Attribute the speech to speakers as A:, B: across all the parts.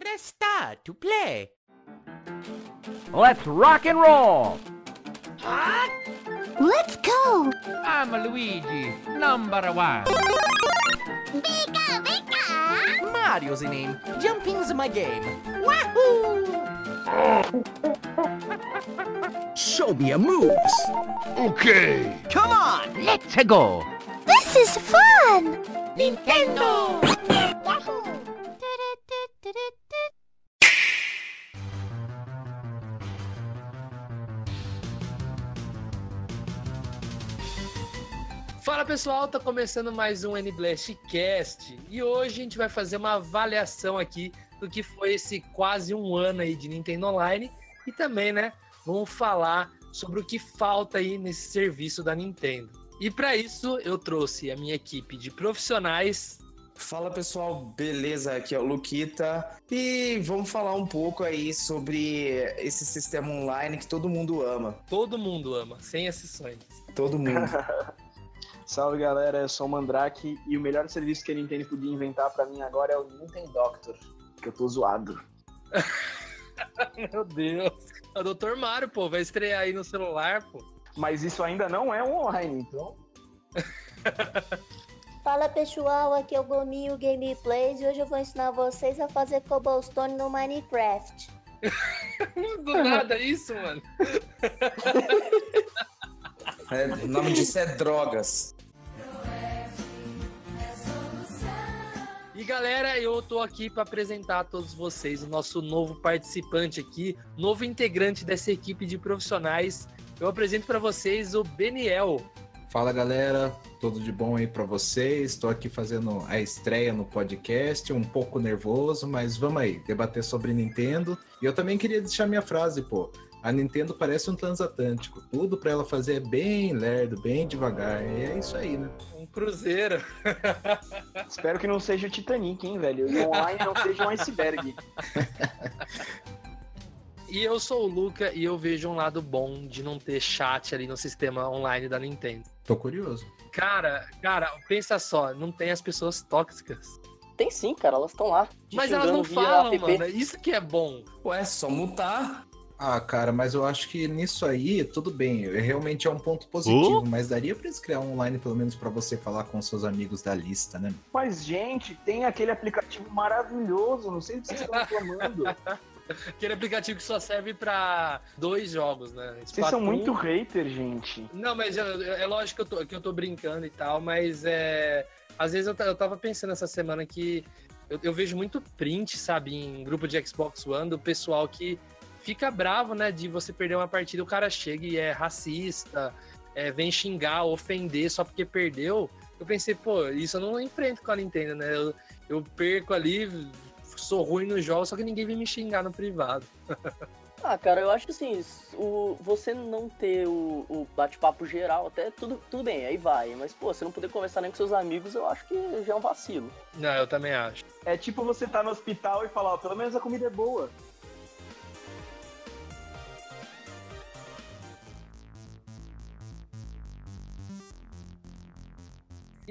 A: Press star to play.
B: Let's rock and roll!
C: Let's go!
B: I'm Luigi, number one.
C: Pika, pika!
A: Mario's the name. Jumping's my game. Wahoo! Show me your moves.
B: Okay.
A: Come on,
B: Let's go!
C: This is fun!
A: Nintendo!
D: Pessoal, tá começando mais um NBlast Cast e hoje a gente vai fazer uma avaliação aqui do que foi esse quase um ano aí de Nintendo Online e também, né, vamos falar sobre o que falta aí nesse serviço da Nintendo. E para isso eu trouxe a minha equipe de profissionais.
E: Fala pessoal, beleza? Aqui é o Luquita e vamos falar um pouco aí sobre esse sistema online que todo mundo ama.
D: Todo mundo ama, sem exceções.
E: Todo mundo.
F: Salve galera, eu sou o Mandrake e o melhor serviço que a Nintendo podia inventar pra mim agora é o Nintendo Doctor, que eu tô zoado.
D: Meu Deus. É o Dr. Mario, pô, vai estrear aí no celular, pô.
F: Mas isso ainda não é online, então.
G: Fala pessoal, aqui é o Gominho Gameplays e hoje eu vou ensinar vocês a fazer cobblestone no Minecraft.
D: Do nada isso, mano.
E: É, o nome disso é drogas.
D: E galera, eu tô aqui para apresentar a todos vocês o nosso novo participante aqui, novo integrante dessa equipe de profissionais. Eu apresento para vocês o Beniel.
H: Fala galera, tudo de bom aí pra vocês? Estou aqui fazendo a estreia no podcast, um pouco nervoso, mas vamos aí, debater sobre Nintendo. E eu também queria deixar minha frase, pô. A Nintendo parece um transatlântico, tudo pra ela fazer é bem lerdo, bem devagar. E é isso aí, né?
D: Um cruzeiro.
F: Espero que não seja o Titanic, hein, velho? E o online não seja um iceberg.
D: E eu sou o Luca e eu vejo um lado bom de não ter chat ali no sistema online da Nintendo.
H: Tô curioso.
D: Cara, cara, pensa só, não tem as pessoas tóxicas.
I: Tem sim, cara, elas estão lá.
D: Mas elas não falam,
I: app.
D: mano. Isso que é bom.
E: Ué, só mutar.
H: Ah, cara, mas eu acho que nisso aí, tudo bem, realmente é um ponto positivo, mas daria pra eles criar um online pelo menos pra você falar com seus amigos da lista, né?
F: Mas, gente, tem aquele aplicativo maravilhoso, não sei que vocês estão reclamando.
D: Aquele aplicativo que só serve pra dois jogos, né?
F: Vocês são
D: Splatoon-
F: muito hater, gente.
D: Não, mas eu- é lógico que eu, tô, que eu tô brincando e tal, mas é. Às vezes eu, eu tava pensando essa semana que eu, eu vejo muito print, sabe, em grupo de Xbox One, do pessoal que fica bravo, né, de você perder uma partida, o cara chega e é racista, é, vem xingar, ofender só porque perdeu. Eu pensei, pô, isso eu não enfrento com a Nintendo, né? Eu, eu perco ali, sou ruim no jogo, só que ninguém vem me xingar no privado.
I: Ah, cara, eu acho que assim, o, você não ter o, o bate-papo geral, até tudo, tudo bem, aí vai. Mas, pô, você não poder conversar nem com seus amigos, eu acho que já é um vacilo.
D: Não, eu também acho.
F: É tipo você tá no hospital e falar, ó, pelo menos a comida é boa.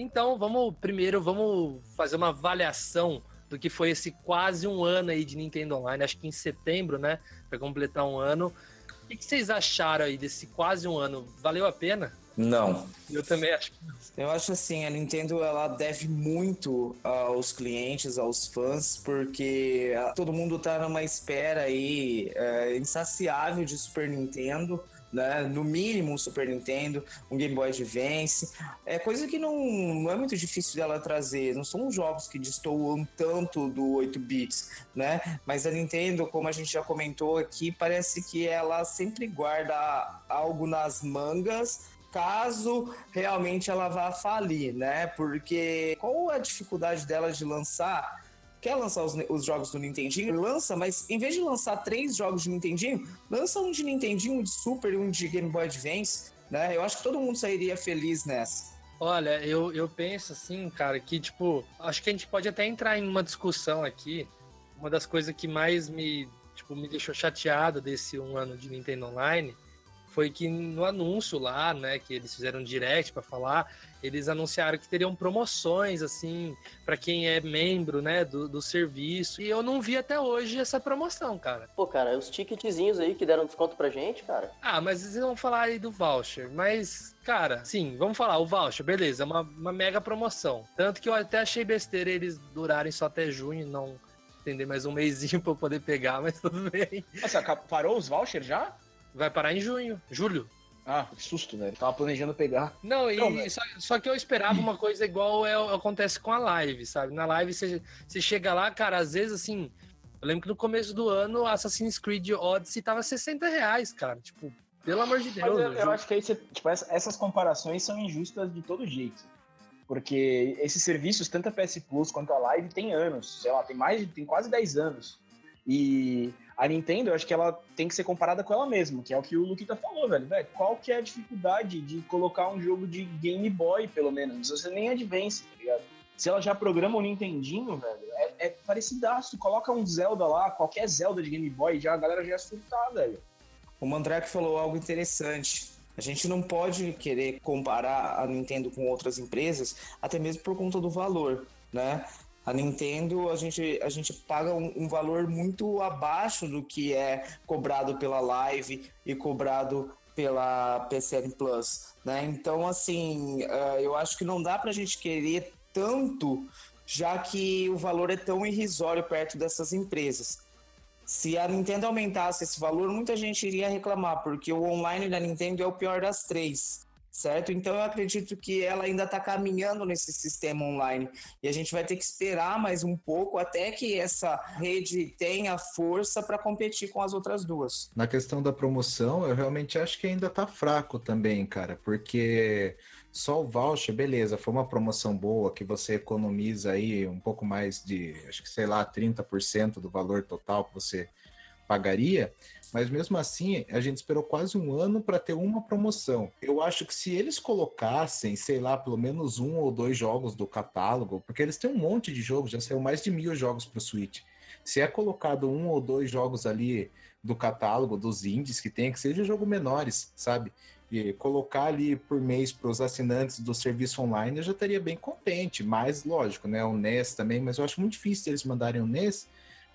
D: Então, vamos primeiro, vamos fazer uma avaliação do que foi esse quase um ano aí de Nintendo Online. Acho que em setembro, né? Vai completar um ano. O que que vocês acharam aí desse quase um ano? Valeu a pena?
E: Não.
D: Eu também acho.
E: Eu acho assim, a Nintendo ela deve muito aos clientes, aos fãs, porque todo mundo tá numa espera aí é, insaciável de Super Nintendo, né? No mínimo um Super Nintendo, um Game Boy Advance. É coisa que não, não é muito difícil dela trazer. Não são jogos que destoam tanto do 8 bits, né? Mas a Nintendo, como a gente já comentou aqui, parece que ela sempre guarda algo nas mangas caso realmente ela vá falir, né? Porque qual a dificuldade dela de lançar? Quer lançar os, os jogos do Nintendinho? Lança, mas em vez de lançar três jogos de Nintendinho, lança um de Nintendinho, um de Super e um de Game Boy Advance, né? Eu acho que todo mundo sairia feliz nessa.
D: Olha, eu, eu penso assim, cara, que tipo, acho que a gente pode até entrar em uma discussão aqui. Uma das coisas que mais me, tipo, me deixou chateado desse um ano de Nintendo Online foi que no anúncio lá, né, que eles fizeram direct para falar, eles anunciaram que teriam promoções, assim, para quem é membro, né, do, do serviço. E eu não vi até hoje essa promoção, cara.
I: Pô, cara, os ticketzinhos aí que deram desconto pra gente, cara.
D: Ah, mas vocês vão falar aí do voucher, mas. Cara, sim, vamos falar, o voucher, beleza, é uma, uma mega promoção. Tanto que eu até achei besteira eles durarem só até junho, não entender mais um mêsinho pra eu poder pegar, mas tudo bem.
F: Nossa, parou os vouchers já?
D: Vai parar em junho, julho.
F: Ah, que susto, velho. Tava planejando pegar.
D: Não, e só, só que eu esperava uma coisa igual é, acontece com a live, sabe? Na live você, você chega lá, cara, às vezes assim. Eu lembro que no começo do ano Assassin's Creed Odyssey tava 60 reais, cara. Tipo, pelo amor de Deus.
F: eu, eu acho que aí você, tipo, essa- essas comparações são injustas de todo jeito. Porque esses serviços, tanto a PS Plus quanto a Live, tem anos. Sei lá, tem mais tem quase 10 anos. E a Nintendo, eu acho que ela tem que ser comparada com ela mesma, que é o que o Luquita falou, velho. velho qual que é a dificuldade de colocar um jogo de Game Boy, pelo menos? Ser nem Advance, tá ligado? Se ela já programa o Nintendinho, velho, é, é parecidaço. Coloca um Zelda lá, qualquer Zelda de Game Boy, já, a galera já ia surtar, velho.
E: O Mandrake falou algo interessante. A gente não pode querer comparar a Nintendo com outras empresas, até mesmo por conta do valor, né? A Nintendo, a gente, a gente paga um, um valor muito abaixo do que é cobrado pela Live e cobrado pela PCN Plus, né? Então, assim, eh, eu acho que não dá pra gente querer tanto, já que o valor é tão irrisório perto dessas empresas. Se a Nintendo aumentasse esse valor, muita gente iria reclamar, porque o online da Nintendo é o pior das três, certo? Então eu acredito que ela ainda está caminhando nesse sistema online e a gente vai ter que esperar mais um pouco até que essa rede tenha força para competir com as outras duas.
H: Na questão da promoção, eu realmente acho que ainda tá fraco também, cara, porque só o voucher, beleza, foi uma promoção boa que você economiza aí um pouco mais de, acho que sei lá, 30% do valor total que você pagaria, mas mesmo assim a gente esperou quase um ano para ter uma promoção. Eu acho que se eles colocassem, sei lá, pelo menos um ou dois jogos do catálogo, porque eles têm um monte de jogos, já saiu mais de mil jogos para o Switch. Se é colocado um ou dois jogos ali do catálogo, dos indies que tem, que sejam jogos menores, sabe? E colocar ali por mês para os assinantes do serviço online, eu já estaria bem contente. Mas, lógico, né? O NES também, mas eu acho muito difícil eles mandarem o NES,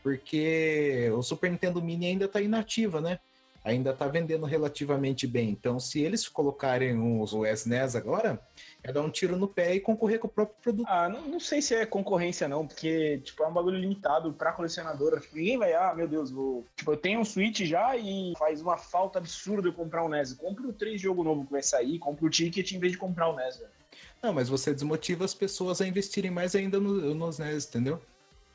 H: porque o Super Nintendo Mini ainda está inativa, né? Ainda está vendendo relativamente bem. Então, se eles colocarem os, o SNES agora, é dar um tiro no pé e concorrer com o próprio produto.
F: Ah, não, não sei se é concorrência, não, porque, tipo, é um bagulho limitado pra colecionador. Tipo, ninguém vai, ah, meu Deus, vou. Tipo, eu tenho um Switch já e faz uma falta absurda eu comprar um NES. Compro três jogos novos que vai sair, compro o ticket em vez de comprar o NES, velho.
H: Não, mas você desmotiva as pessoas a investirem mais ainda no- nos NES, entendeu?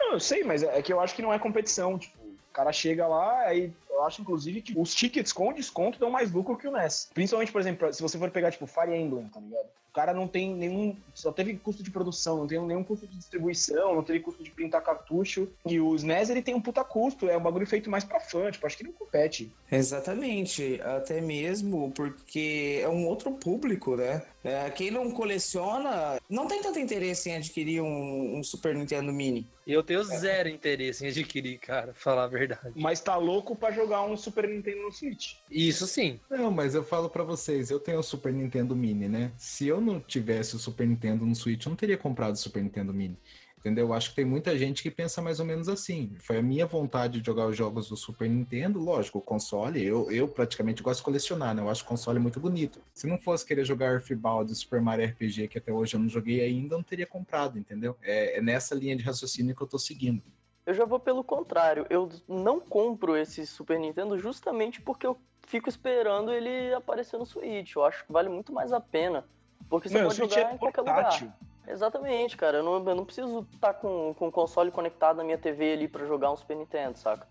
F: Não, eu sei, mas é que eu acho que não é competição. Tipo, o cara chega lá, aí eu acho, inclusive, que os tickets com desconto dão mais lucro que o NES. Principalmente, por exemplo, se você for pegar, tipo, Fire Emblem, tá ligado? O cara não tem nenhum. Só teve custo de produção, não tem nenhum custo de distribuição, não teve custo de printar cartucho. E o SNES, ele tem um puta custo, é um bagulho feito mais pra fã, tipo, acho que não compete.
E: Exatamente, até mesmo porque é um outro público, né? É, quem não coleciona não tem tanto interesse em adquirir um, um Super Nintendo Mini.
D: E eu tenho zero interesse em adquirir, cara, pra falar a verdade.
F: Mas tá louco pra jogar um Super Nintendo no Switch.
D: Isso sim.
H: Não, mas eu falo pra vocês, eu tenho o Super Nintendo Mini, né? Se eu não tivesse o Super Nintendo no Switch, eu não teria comprado o Super Nintendo Mini. Entendeu? Eu acho que tem muita gente que pensa mais ou menos assim. Foi a minha vontade de jogar os jogos do Super Nintendo, lógico, o console, eu, eu praticamente gosto de colecionar, né? Eu acho o console muito bonito. Se não fosse querer jogar Earthbound e Super Mario RPG, que até hoje eu não joguei ainda, eu não teria comprado, entendeu? É, é nessa linha de raciocínio que eu tô seguindo.
I: Eu já vou pelo contrário. Eu não compro esse Super Nintendo justamente porque eu fico esperando ele aparecer no Switch. Eu acho que vale muito mais a pena. Porque você
F: Meu,
I: pode
F: Switch
I: jogar
F: é
I: em qualquer
F: portátil.
I: lugar. Exatamente, cara. Eu não, eu não preciso estar com, com o console conectado na minha TV ali pra jogar um Super Nintendo, saca?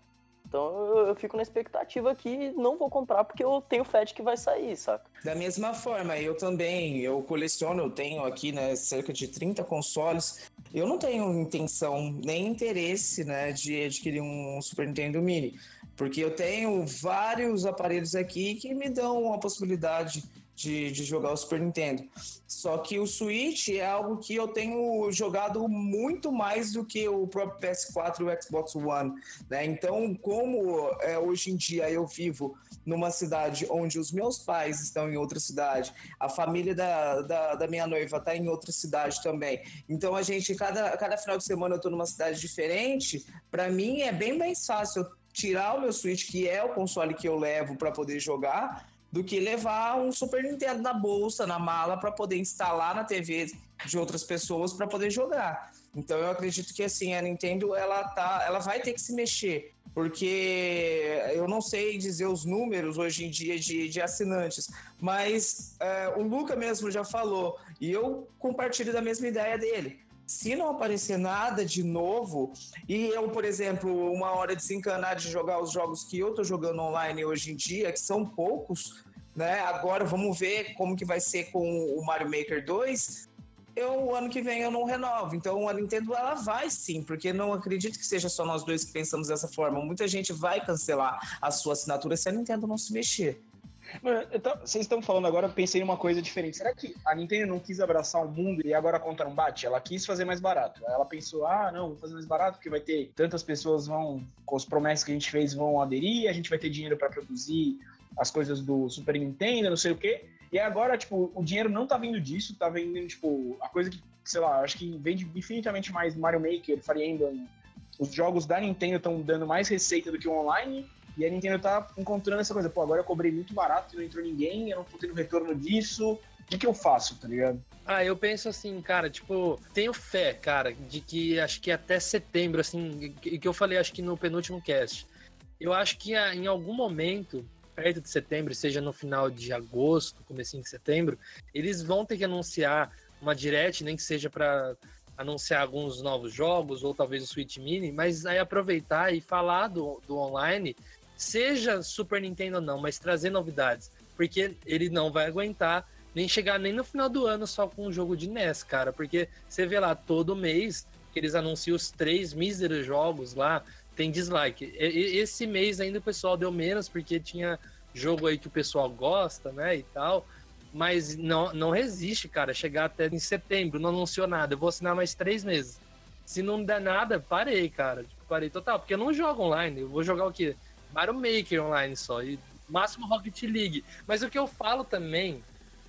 I: Então eu, eu fico na expectativa que não vou comprar porque eu tenho fé de que vai sair, saca?
E: Da mesma forma, eu também, eu coleciono, eu tenho aqui, né, cerca de 30 consoles. Eu não tenho intenção nem interesse, né, de adquirir um Super Nintendo Mini, porque eu tenho vários aparelhos aqui que me dão a possibilidade de, de jogar o Super Nintendo. Só que o Switch é algo que eu tenho jogado muito mais do que o próprio PS4 e o Xbox One. Né? Então, como é, hoje em dia eu vivo numa cidade onde os meus pais estão em outra cidade, a família da, da, da minha noiva está em outra cidade também. Então, a gente, cada, cada final de semana eu estou numa cidade diferente. Para mim, é bem mais fácil tirar o meu Switch, que é o console que eu levo para poder jogar, do que levar um Super Nintendo na bolsa, na mala, para poder instalar na TV de outras pessoas para poder jogar. Então eu acredito que assim a Nintendo ela tá, ela vai ter que se mexer, porque eu não sei dizer os números hoje em dia de, de assinantes, mas é, o Luca mesmo já falou e eu compartilho da mesma ideia dele se não aparecer nada de novo, e eu, por exemplo, uma hora desencanar de jogar os jogos que eu tô jogando online hoje em dia, que são poucos, né? Agora vamos ver como que vai ser com o Mario Maker 2. Eu, ano que vem eu não renovo. Então a Nintendo ela vai sim, porque não acredito que seja só nós dois que pensamos dessa forma. Muita gente vai cancelar a sua assinatura se a Nintendo não se mexer.
F: Vocês estão falando agora, eu pensei em uma coisa diferente. Será que a Nintendo não quis abraçar o mundo e agora a conta não bate? Ela quis fazer mais barato. Ela pensou, ah, não, vou fazer mais barato porque vai ter tantas pessoas vão, com as promessas que a gente fez, vão aderir, a gente vai ter dinheiro para produzir as coisas do Super Nintendo, não sei o quê. E agora, tipo, o dinheiro não tá vindo disso, tá vindo, tipo, a coisa que, sei lá, acho que vende infinitamente mais Mario Maker, Fire Emblem. Os jogos da Nintendo estão dando mais receita do que o online, e a Nintendo tá encontrando essa coisa, pô, agora eu cobrei muito barato e não entrou ninguém, eu não tô tendo retorno disso, o que, que eu faço, tá ligado?
D: Ah, eu penso assim, cara, tipo, tenho fé, cara, de que acho que até setembro, assim, que que eu falei, acho que no penúltimo cast. Eu acho que ah, em algum momento, perto de setembro, seja no final de agosto, comecinho de setembro, eles vão ter que anunciar uma direct, nem que seja para anunciar alguns novos jogos ou talvez o Switch Mini, mas aí aproveitar e falar do, do online, seja Super Nintendo ou não, mas trazer novidades, porque ele não vai aguentar nem chegar nem no final do ano só com um jogo de NES, cara, porque você vê lá todo mês que eles anunciam os três míseros jogos lá, tem dislike. E- Esse mês ainda o pessoal deu menos porque tinha jogo aí que o pessoal gosta, né, e tal. Mas não, não resiste, cara, chegar até em setembro, não anunciou nada. Eu vou assinar mais três meses. Se não der nada, parei, cara. Parei total, porque eu não jogo online. Eu vou jogar o quê? Mario Maker online só. E máximo Rocket League. Mas o que eu falo também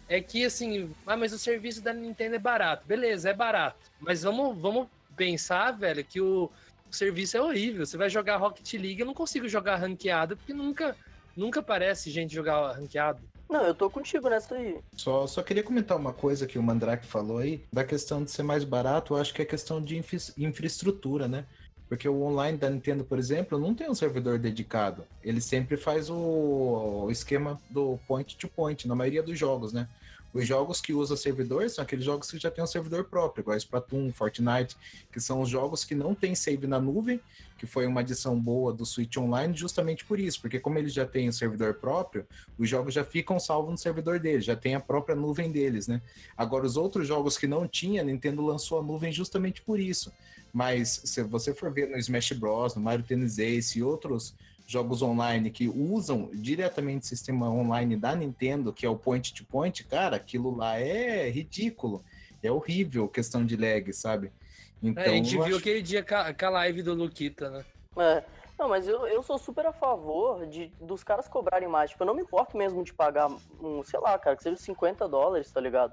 D: é que, assim, ah, mas o serviço da Nintendo é barato. Beleza, é barato. Mas vamos, vamos pensar, velho, que o, o serviço é horrível. Você vai jogar Rocket League, eu não consigo jogar ranqueado, porque nunca, nunca aparece gente jogar ranqueado.
I: Não, eu tô contigo nessa aí.
H: Só, só queria comentar uma coisa que o Mandrake falou aí, da questão de ser mais barato, eu acho que é questão de infra- infraestrutura, né? Porque o online da Nintendo, por exemplo, não tem um servidor dedicado. Ele sempre faz o, esquema do point to point, na maioria dos jogos, né? Os jogos que usam servidor são aqueles jogos que já tem um servidor próprio, igual Splatoon, Fortnite, que são os jogos que não tem save na nuvem, que foi uma adição boa do Switch Online justamente por isso, porque como eles já têm o servidor próprio, os jogos já ficam salvos no servidor deles, já tem a própria nuvem deles, né? Agora, os outros jogos que não tinha, a Nintendo lançou a nuvem justamente por isso. Mas se você for ver no Smash Bros, no Mario Tennis Ace e outros jogos online que usam diretamente o sistema online da Nintendo, que é o point to point, cara, aquilo lá é ridículo. É horrível questão de lag, sabe? Então,
D: É, a gente
H: eu
D: viu
H: acho-
D: aquele dia com a, com a live do Luquita, né?
I: É. Não, mas eu, eu sou super a favor de, dos caras cobrarem mais. Tipo, eu não me importo mesmo de pagar um, sei lá, cara, que seja 50 dólares, tá ligado?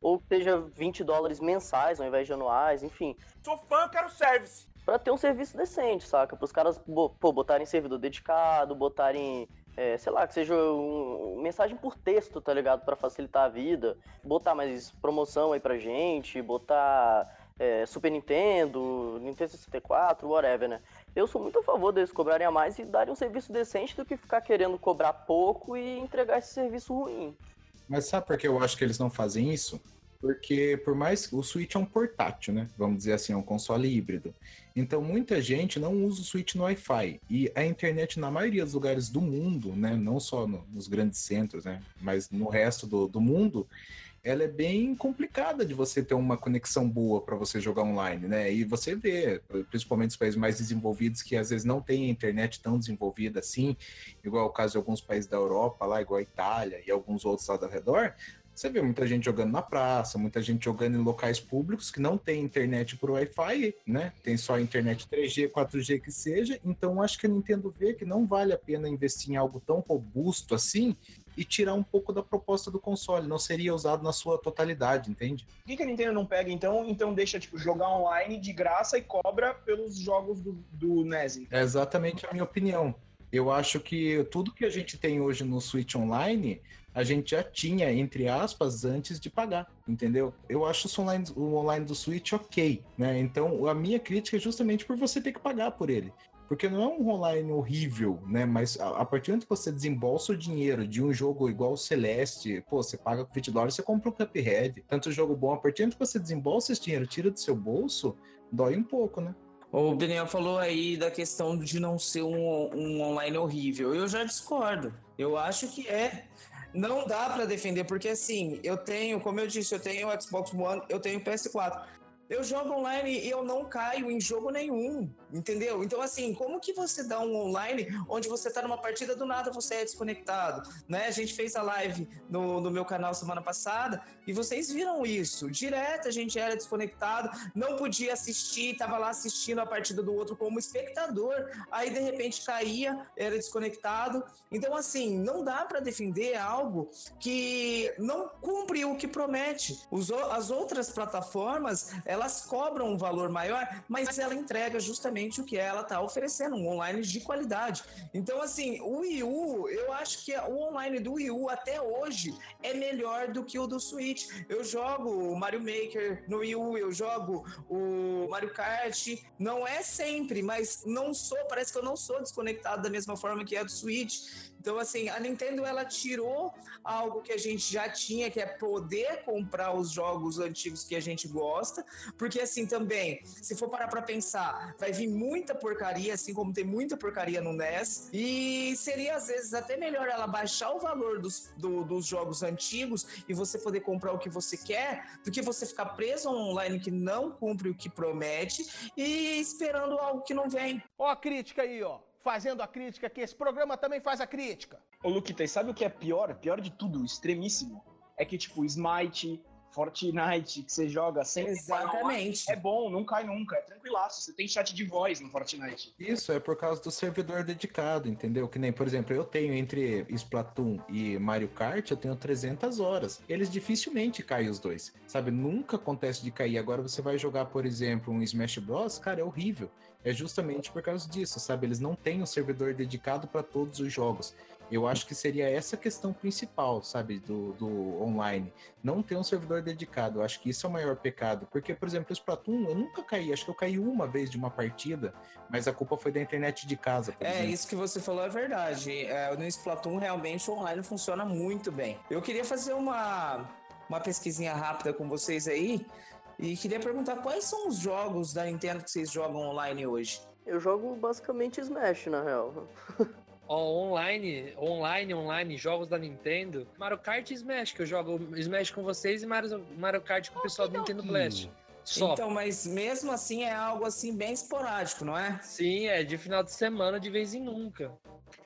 I: Ou seja 20 dólares mensais ao invés de anuais, enfim.
J: Sou fã, quero service.
I: Pra ter um serviço decente, saca? Para os caras, pô, botarem servidor dedicado, botarem, é, sei lá, que seja um, mensagem por texto, tá ligado? Pra facilitar a vida. Botar mais promoção aí pra gente, botar é, Super Nintendo, Nintendo 64, whatever, né? Eu sou muito a favor deles cobrarem a mais e darem um serviço decente do que ficar querendo cobrar pouco e entregar esse serviço ruim.
H: Mas sabe por que eu acho que eles não fazem isso? Porque por mais que o Switch é um portátil, né? Vamos dizer assim, é um console híbrido. Então muita gente não usa o Switch no Wi-Fi. E a internet na maioria dos lugares do mundo, né? Não só no- nos grandes centros, né? Mas no resto do, do mundo, ela é bem complicada de você ter uma conexão boa para você jogar online, né? E você vê, principalmente os países mais desenvolvidos, que às vezes não tem a internet tão desenvolvida assim, igual o caso de alguns países da Europa, lá, igual a Itália e alguns outros lá ao redor. Você vê muita gente jogando na praça, muita gente jogando em locais públicos que não tem internet por Wi-Fi, né? Tem só internet 3G, 4G que seja. Então acho que a Nintendo vê que não vale a pena investir em algo tão robusto assim e tirar um pouco da proposta do console. Não seria usado na sua totalidade, entende?
F: Por que, que a Nintendo não pega, então, então deixa, tipo, jogar online de graça e cobra pelos jogos do, do NES? então?
H: É exatamente a minha opinião. Eu acho que tudo que a gente tem hoje no Switch Online, a gente já tinha, entre aspas, antes de pagar, entendeu? Eu acho online, o online do Switch ok, né? Então, a minha crítica é justamente por você ter que pagar por ele. Porque não é um online horrível, né? Mas a, a partir do momento que você desembolsa o dinheiro de um jogo igual o Celeste, pô, você paga 20 dólares, você compra um Cuphead. Tanto jogo bom, a partir do momento que você desembolsa esse dinheiro, tira do seu bolso, dói um pouco, né?
E: O Daniel falou aí da questão de não ser um, um online horrível. Eu já discordo. Eu acho que é. Não dá pra defender, porque assim, eu tenho, como eu disse, eu tenho Xbox One, eu tenho o PS4. Eu jogo online e eu não caio em jogo nenhum, entendeu? Então, assim, como que você dá um online onde você tá numa partida do nada você é desconectado, né? A gente fez a live no, no meu canal semana passada e vocês viram isso. Direto a gente era desconectado, não podia assistir, tava lá assistindo a partida do outro como espectador, aí de repente caía, era desconectado. Então, assim, não dá para defender algo que não cumpre o que promete. Os, as outras plataformas, elas cobram um valor maior, mas ela entrega justamente o que ela está oferecendo, um online de qualidade. Então, assim, o Wii U, eu acho que o online do Wii U até hoje é melhor do que o do Switch. Eu jogo o Mario Maker no Wii U, eu jogo o Mario Kart. Não é sempre, mas não sou, parece que eu não sou desconectado da mesma forma que é do Switch. Então, assim, a Nintendo ela tirou algo que a gente já tinha, que é poder comprar os jogos antigos que a gente gosta, porque assim também, se for parar pra pensar, vai vir muita porcaria, assim como tem muita porcaria no NES, e seria às vezes até melhor ela baixar o valor dos, do- dos jogos antigos e você poder comprar o que você quer, do que você ficar preso online que não cumpre o que promete e esperando algo que não vem.
A: Ó a crítica aí, ó. Fazendo a crítica, que esse programa também faz a crítica.
F: Ô, Luquita, e sabe o que é pior? Pior de tudo, extremíssimo. É que, tipo, Smite, Fortnite, que você joga sem
E: Exatamente.
F: É bom, não cai nunca, é tranquilaço. Você tem chat de voz no Fortnite.
H: Isso é por causa do servidor dedicado, entendeu? Que nem, por exemplo, eu tenho entre Splatoon e Mario Kart, eu tenho 300 horas. Eles dificilmente caem os dois, sabe? Nunca acontece de cair. Agora você vai jogar, por exemplo, um Smash Bros, cara, é horrível. É justamente por causa disso, sabe? Eles não têm um servidor dedicado para todos os jogos. Eu acho que seria essa a questão principal, sabe, do, do online. Não ter um servidor dedicado. Eu acho que isso é o maior pecado. Porque, por exemplo, o Splatoon, eu nunca caí. Acho que eu caí uma vez de uma partida, mas a culpa foi da internet de casa, por
E: É,
H: exemplo.
E: isso que você falou é verdade. É, no Splatoon, realmente, o online funciona muito bem. Eu queria fazer uma, uma pesquisinha rápida com vocês aí e queria perguntar quais são os jogos da Nintendo que vocês jogam online hoje?
I: Eu jogo basicamente Smash, na real.
D: Ó, online, online, online, jogos da Nintendo, Mario Kart e Smash, que eu jogo Smash com vocês e Mario, Mario Kart com o pessoal do Nintendo Blast. Só.
E: Então, mas mesmo assim é algo assim bem esporádico, não é?
D: Sim, é de final de semana, de vez em nunca.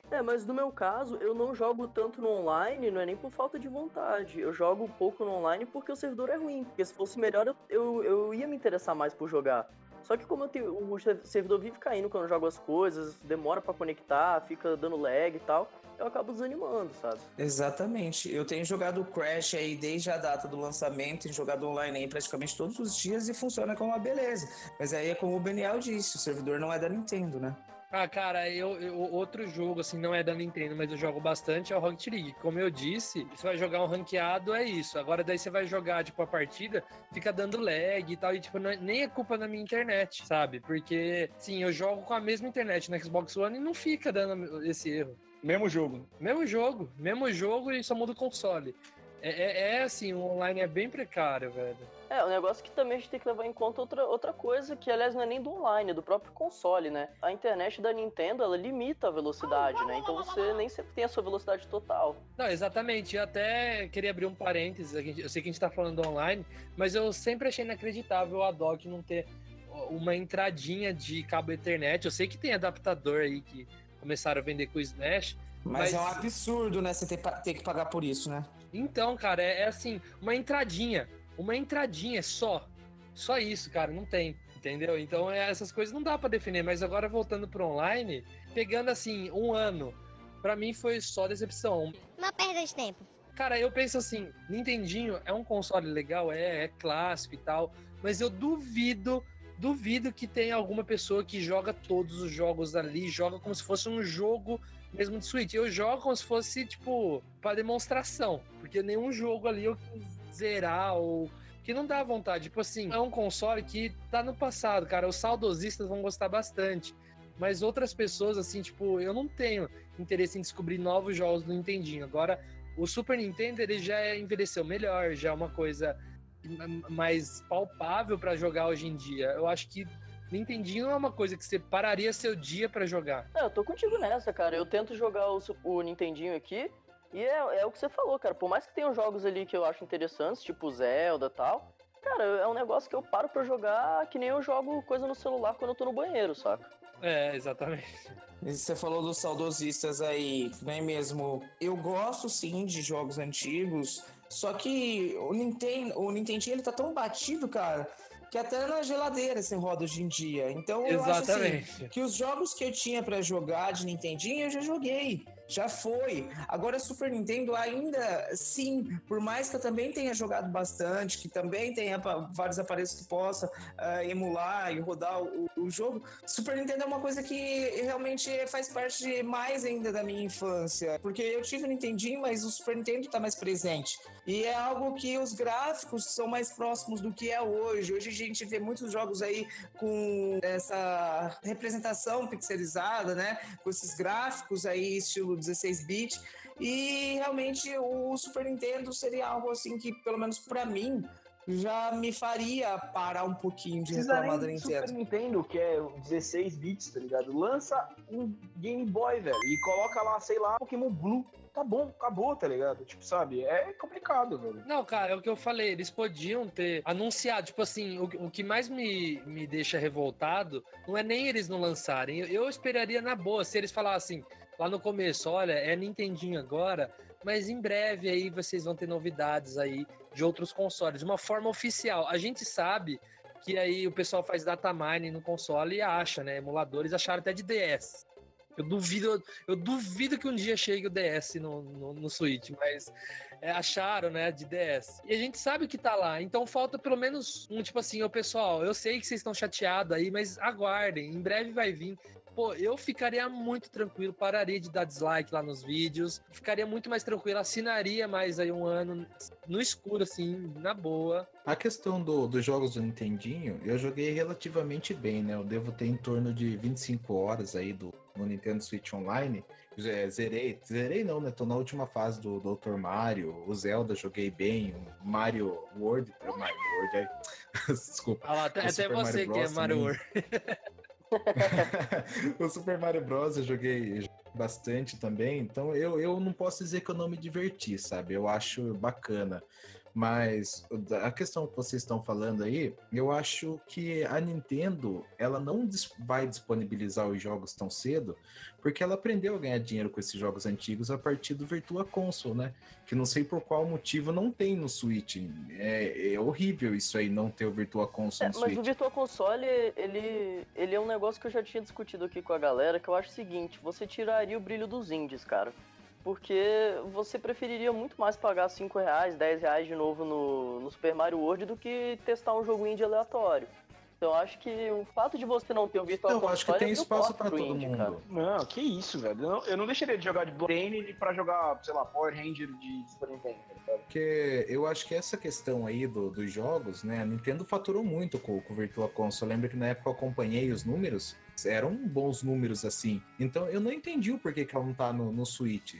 I: É, mas no meu caso, eu não jogo tanto no online, não é nem por falta de vontade. Eu jogo pouco no online porque o servidor é ruim. Porque se fosse melhor, eu, eu, eu ia me interessar mais por jogar. Só que como tenho, o servidor vive caindo quando eu jogo as coisas, demora pra conectar, fica dando lag e tal, eu acabo desanimando, sabe?
E: Exatamente. Eu tenho jogado Crash aí desde a data do lançamento, e jogado online aí praticamente todos os dias e funciona com uma beleza. Mas aí é como o Beniel disse, o servidor não é da Nintendo, né?
D: Ah, cara, eu, eu- outro jogo, assim, não é da Nintendo, mas eu jogo bastante, é o Rocket League. Como eu disse, você vai jogar um ranqueado, é isso. Agora daí você vai jogar, tipo, a partida, fica dando lag e tal, e, tipo, não é- nem é culpa da minha internet, sabe? Porque, sim, eu jogo com a mesma internet no Xbox One e não fica dando esse erro.
F: Mesmo jogo.
D: Mesmo jogo, mesmo jogo e só muda o console. É, é, é assim, o online é bem precário, velho.
I: É, o negócio que também a gente tem que levar em conta outra, outra coisa, que aliás não é nem do online, é do próprio console, né? A internet da Nintendo, ela limita a velocidade, né? Então você nem sempre tem a sua velocidade total.
D: Não, exatamente. Eu até queria abrir um parênteses. aqui. Eu sei que a gente tá falando online, mas eu sempre achei inacreditável a DOC não ter uma entradinha de cabo Ethernet. Eu sei que tem adaptador aí que começaram a vender com o Smash.
E: Mas, é um absurdo, né? Você ter, ter que pagar por isso, né?
D: Então, cara, é, é assim, uma entradinha. Uma entradinha só. Só isso, cara, não tem. Entendeu? Então, é, essas coisas não dá pra definir. Mas agora, voltando pro online, pegando assim, um ano, pra mim foi só decepção.
C: Uma perda de tempo.
D: Cara, eu penso assim, Nintendinho é um console legal, é, é clássico e tal, mas eu duvido, duvido que tenha alguma pessoa que joga todos os jogos ali, joga como se fosse um jogo mesmo de Switch. Eu jogo como se fosse, tipo, pra demonstração, porque nenhum jogo ali eu quis zerar ou que não dá vontade. Tipo assim, é um console que tá no passado, cara. Os saudosistas vão gostar bastante. Mas outras pessoas, assim, tipo, eu não tenho interesse em descobrir novos jogos do Nintendinho. Agora, o Super Nintendo ele já envelheceu melhor, já é uma coisa mais palpável pra jogar hoje em dia. Eu acho que Nintendinho é uma coisa que você pararia seu dia pra jogar.
I: É, eu tô contigo nessa, cara. Eu tento jogar o, o Nintendinho aqui, e é, é o que você falou, cara. Por mais que tenham jogos ali que eu acho interessantes, tipo Zelda e tal, cara, é um negócio que eu paro pra jogar que nem eu jogo coisa no celular quando eu tô no banheiro, saca?
D: É, exatamente.
E: E Você falou dos saudosistas aí, não é mesmo? Eu gosto sim de jogos antigos, só que o Nintendo, o Nintendinho ele tá tão batido, cara, que até na geladeira você roda hoje em dia. Então eu acho
D: Exatamente.
E: assim, que os jogos que eu tinha pra jogar de Nintendinho eu já joguei. Já foi. Agora Super Nintendo ainda sim, por mais que eu também tenha jogado bastante, que também tenha vários aparelhos que possa ah, emular e rodar o, o jogo, Super Nintendo é uma coisa que realmente faz parte mais ainda da minha infância. Porque eu tive o Nintendinho, mas o Super Nintendo tá mais presente. E é algo que os gráficos são mais próximos do que é hoje. Hoje a gente vê muitos jogos aí com essa representação pixelizada, né? Com esses gráficos aí, estilo 16-bit. E realmente o Super Nintendo seria algo assim que, pelo menos pra mim, já me faria parar um pouquinho de reclamar da Nintendo.
F: Super Nintendo, que é 16 bits, tá ligado? Lança um Game Boy, velho, e coloca lá, sei lá, Pokémon Blue. Tá bom, acabou, tá ligado? Tipo, sabe? É complicado, velho.
D: Não, cara, é o que eu falei. Eles podiam ter anunciado. Tipo assim, o, o que mais me, me deixa revoltado não é nem eles não lançarem. Eu, eu esperaria na boa se eles falassem lá no começo: olha, é Nintendinho agora, mas em breve aí vocês vão ter novidades aí de outros consoles. De uma forma oficial. A gente sabe que aí o pessoal faz data mining no console e acha, né? Emuladores acharam até de DS. Eu duvido, eu duvido que um dia chegue o DS no, no, no Switch, mas é, acharam, né, de DS. E a gente sabe que tá lá, então falta pelo menos um tipo assim, ô pessoal, eu sei que vocês estão chateados aí, mas aguardem, em breve vai vir. Pô, eu ficaria muito tranquilo, pararia de dar dislike lá nos vídeos, ficaria muito mais tranquilo, assinaria mais aí um ano no escuro, assim, na boa.
H: A questão do- dos jogos do Nintendinho, eu joguei relativamente bem, né? Eu devo ter em torno de 25 horas aí do, no Nintendo Switch Online. Zerei, zerei não, né? Tô na última fase do Dr. Mario, o Zelda joguei bem, o Mario World, é o Mario World aí. Desculpa.
D: Ah até, até você
H: Mario
D: que é. Mario. World.
H: o Super Mario Bros. eu joguei bastante também, então eu, eu não posso dizer que eu não me diverti, sabe? Eu acho bacana. Mas a questão que vocês estão falando aí, eu acho que a Nintendo ela não vai disponibilizar os jogos tão cedo, porque ela aprendeu a ganhar dinheiro com esses jogos antigos a partir do Virtua Console, né? Que não sei por qual motivo não tem no Switch. É, é horrível isso aí, não ter o Virtua Console
I: É,
H: no
I: mas
H: Switch.
I: o Virtual Console, ele, ele é um negócio que eu já tinha discutido aqui com a galera, que eu acho o seguinte, você tiraria o brilho dos indies, cara. Porque você preferiria muito mais pagar 5 reais, 10 reais de novo no, no Super Mario World do que testar um jogo indie aleatório. Então eu acho que o fato de você não ter o Virtual
H: Então, eu
I: Console
H: acho que tem
I: é
H: espaço para todo
I: indie,
H: mundo.
I: cara.
F: Não, que isso, velho. Eu não, eu não deixaria de jogar de Bloodborne pra jogar, sei lá, Power Ranger de Super Nintendo, tá?
H: Porque eu acho que essa questão aí do- dos jogos, né? A Nintendo faturou muito com, com o Virtual Console. Eu lembro que na época eu acompanhei os números, eram bons números assim. Então eu não entendi o porquê que ela não tá no, no Switch.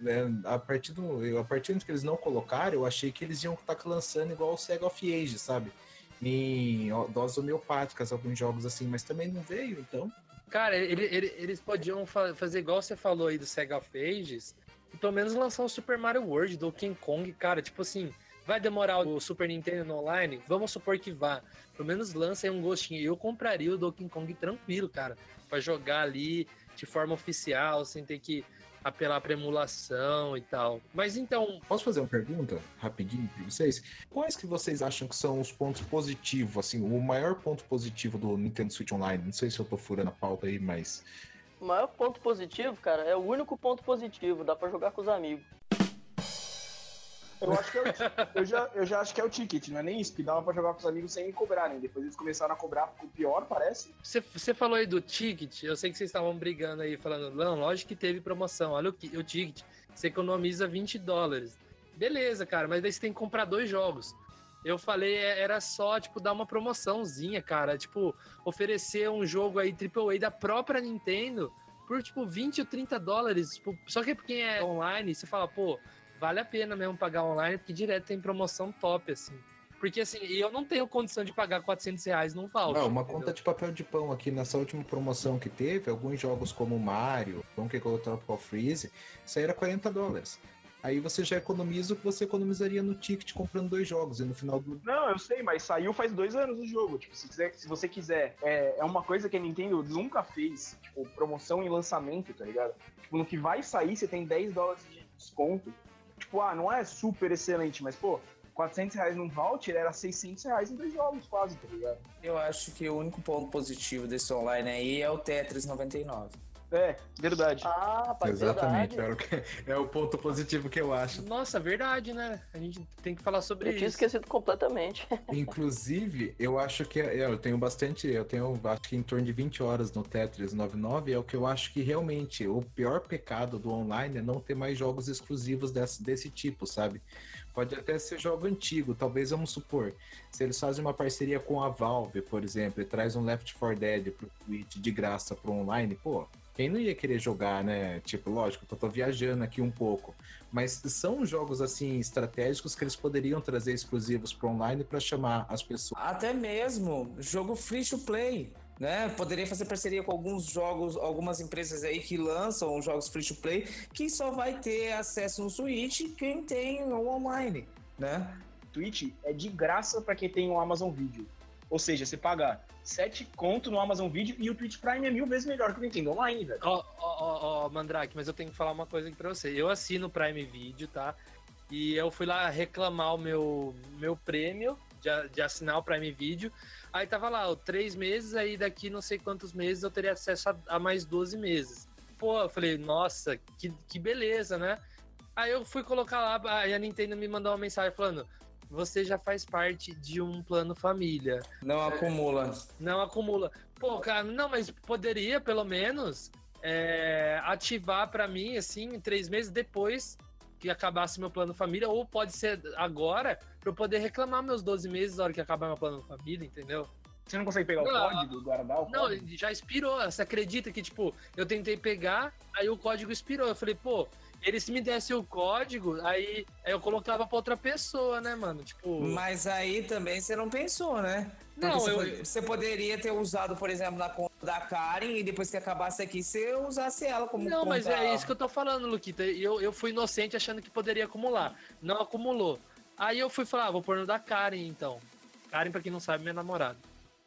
H: Né, a partir do, a partir do que eles não colocaram, eu achei que eles iam estar lançando igual o Sega of Age, sabe? Em doses homeopáticas, alguns jogos assim, mas também não veio, então.
D: Cara, ele- ele- eles podiam fa- fazer igual você falou aí do Sega of Ages, e pelo menos lançar o Super Mario World do King Kong, cara, tipo assim, vai demorar o Super Nintendo no online? Vamos supor que vá. Pelo menos lança aí um gostinho. Eu compraria o Donkey Kong tranquilo, cara, pra jogar ali de forma oficial, sem ter que apelar pra emulação e tal. Mas então,
H: Posso fazer uma pergunta rapidinho para vocês? Quais que vocês acham que são os pontos positivos, assim, o maior ponto positivo do Nintendo Switch Online? Não sei se eu tô furando a pauta aí, mas
I: O maior ponto positivo, cara, é o único ponto positivo, dá pra jogar com os amigos.
F: Eu acho que é o, eu já, eu já acho que é o ticket, não é nem isso, que dava pra jogar com os amigos sem cobrarem. Depois eles começaram a cobrar, ficou pior, parece.
D: Você, você falou aí do ticket, eu sei que vocês estavam brigando aí, falando, não, lógico que teve promoção, olha o, o ticket, você economiza 20 dólares. Beleza, cara, mas daí você tem que comprar dois jogos. Eu falei, é- era só, tipo, dar uma promoçãozinha, cara, tipo, oferecer um jogo aí AAA da própria Nintendo por, tipo, 20 ou 30 dólares. Tipo, só que quem é online, você fala, pô, vale a pena mesmo pagar online, porque direto tem promoção top, assim. Porque, assim, eu não tenho condição de pagar 400 reais num voucher.
H: Não, uma
D: entendeu?
H: conta de papel de pão aqui nessa última promoção que teve, alguns jogos como Mario, Donkey Kong Tropical Freeze, saíram 40 dólares. Aí você já economiza o que você economizaria no ticket comprando dois jogos e no final do.
F: Não, eu sei, mas saiu faz dois anos o jogo. Tipo, se, quiser, se você quiser, é, é uma coisa que a Nintendo nunca fez, tipo, promoção e lançamento, tá ligado? Tipo, no que vai sair, você tem 10 dólares de desconto. Tipo, ah, não é super excelente, mas, pô, 400 reais num voucher era 600 reais em dois jogos, quase, tá ligado?
E: Eu acho que o único ponto positivo desse online aí é o Tetris 99.
F: É, verdade.
I: Ah, pai,
H: Exatamente,
I: verdade.
H: era o que- é o ponto positivo que eu acho.
D: Nossa, verdade, né? A gente tem que falar sobre
I: Eu tinha
D: isso.
I: esquecido completamente.
H: Inclusive, eu acho que é- eu tenho bastante, eu tenho acho que em torno de 20 horas no Tetris 99, é o que eu acho que realmente o pior pecado do online é não ter mais jogos exclusivos desse, desse tipo, sabe? Pode até ser jogo antigo, talvez vamos supor, se eles fazem uma parceria com a Valve, por exemplo, e traz um Left 4 Dead pro Switch de graça pro online, pô, quem não ia querer jogar, né? Tipo, lógico que eu tô viajando aqui um pouco, mas são jogos assim estratégicos que eles poderiam trazer exclusivos pro online para chamar as pessoas.
E: Até mesmo jogo free to play. Né? Poderia fazer parceria com alguns jogos, algumas empresas aí que lançam jogos free to play, que só vai ter acesso no Switch quem tem o online, né?
F: Twitch é de graça pra quem tem o Amazon Video. Ou seja, você paga 7 conto no Amazon Video e o Twitch Prime é mil vezes melhor que o Nintendo Online, velho.
D: Ó, ó, ó, Mandrake, mas eu tenho que falar uma coisa aqui pra você. Eu assino o Prime Video, tá? E eu fui lá reclamar o meu, meu prêmio de, de assinar o Prime Video. Aí tava lá, ó, três meses, aí daqui não sei quantos meses eu teria acesso a, a mais 12 meses. Pô, eu falei, nossa, que, que beleza, né? Aí eu fui colocar lá, aí a Nintendo me mandou uma mensagem falando: você já faz parte de um plano família.
E: Não acumula.
D: Não acumula. Pô, cara, não, mas poderia, pelo menos, é, ativar pra mim, assim, três meses depois que acabasse meu plano família, ou pode ser agora, pra eu poder reclamar meus 12 meses na hora que acabar meu plano família, entendeu?
F: Você não consegue pegar o
D: Não,
F: código, guardar o
D: Não,
F: código?
D: já expirou. Você acredita que, tipo, eu tentei pegar, aí o código expirou. Eu falei, pô, ele se me desse o código, aí, eu colocava pra outra pessoa, né, mano? Tipo.
E: Mas aí também você não pensou, né? Porque
D: Não,
E: você,
D: eu-
E: você poderia ter usado, por exemplo, na conta da Karen e depois que acabasse aqui, você usasse ela como
D: Não, mas é isso que eu tô falando, Luquita. Eu, eu fui inocente achando que poderia acumular. Não acumulou. Aí eu fui falar, ah, vou pôr no da Karen, então. Karen, pra quem não sabe, minha namorada.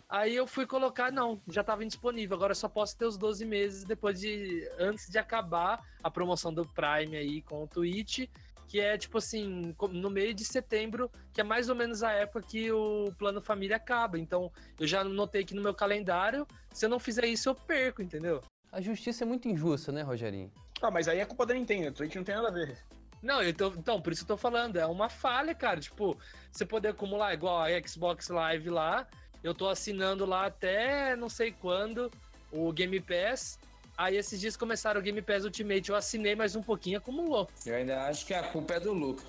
D: Aí eu fui colocar, não, já tava indisponível. Agora eu só posso ter os 12 meses depois de. antes de acabar a promoção do Prime aí com o Twitch. Que é tipo assim, no meio de setembro, que é mais ou menos a época que o plano família acaba. Então, eu já notei aqui no meu calendário, se eu não fizer isso, eu perco, entendeu?
K: A justiça é muito injusta, né, Rogerinho?
F: Ah, mas aí é culpa da Nintendo, o Twitch não tem nada a ver.
D: Não, eu tô- então, por isso eu tô falando, é uma falha, cara. Tipo, você poder acumular igual a Xbox Live lá, eu tô assinando lá até não sei quando o Game Pass. Aí esses dias começaram o Game Pass Ultimate, eu assinei mais um pouquinho, acumulou.
E: Eu ainda acho que a culpa é do Luca.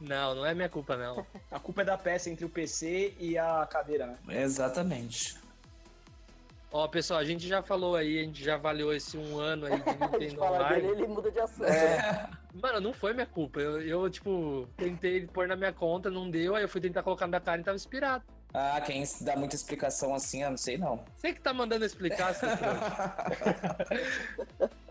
D: Não, não é minha culpa, não.
F: A culpa é da peça entre o PC e a cadeira, né?
E: Exatamente.
D: Ó, pessoal, a gente já falou aí, a gente já avaliou esse um ano aí de Nintendo
I: fala
D: Online.
I: dele, ele muda de assunto.
E: É.
D: Mano, não foi minha culpa. Eu, eu, tipo, tentei pôr na minha conta, não deu, aí eu fui tentar colocar na da Karen e tava inspirado.
E: Ah, quem dá muita explicação assim, eu não sei não.
D: Você que tá mandando explicar, seu.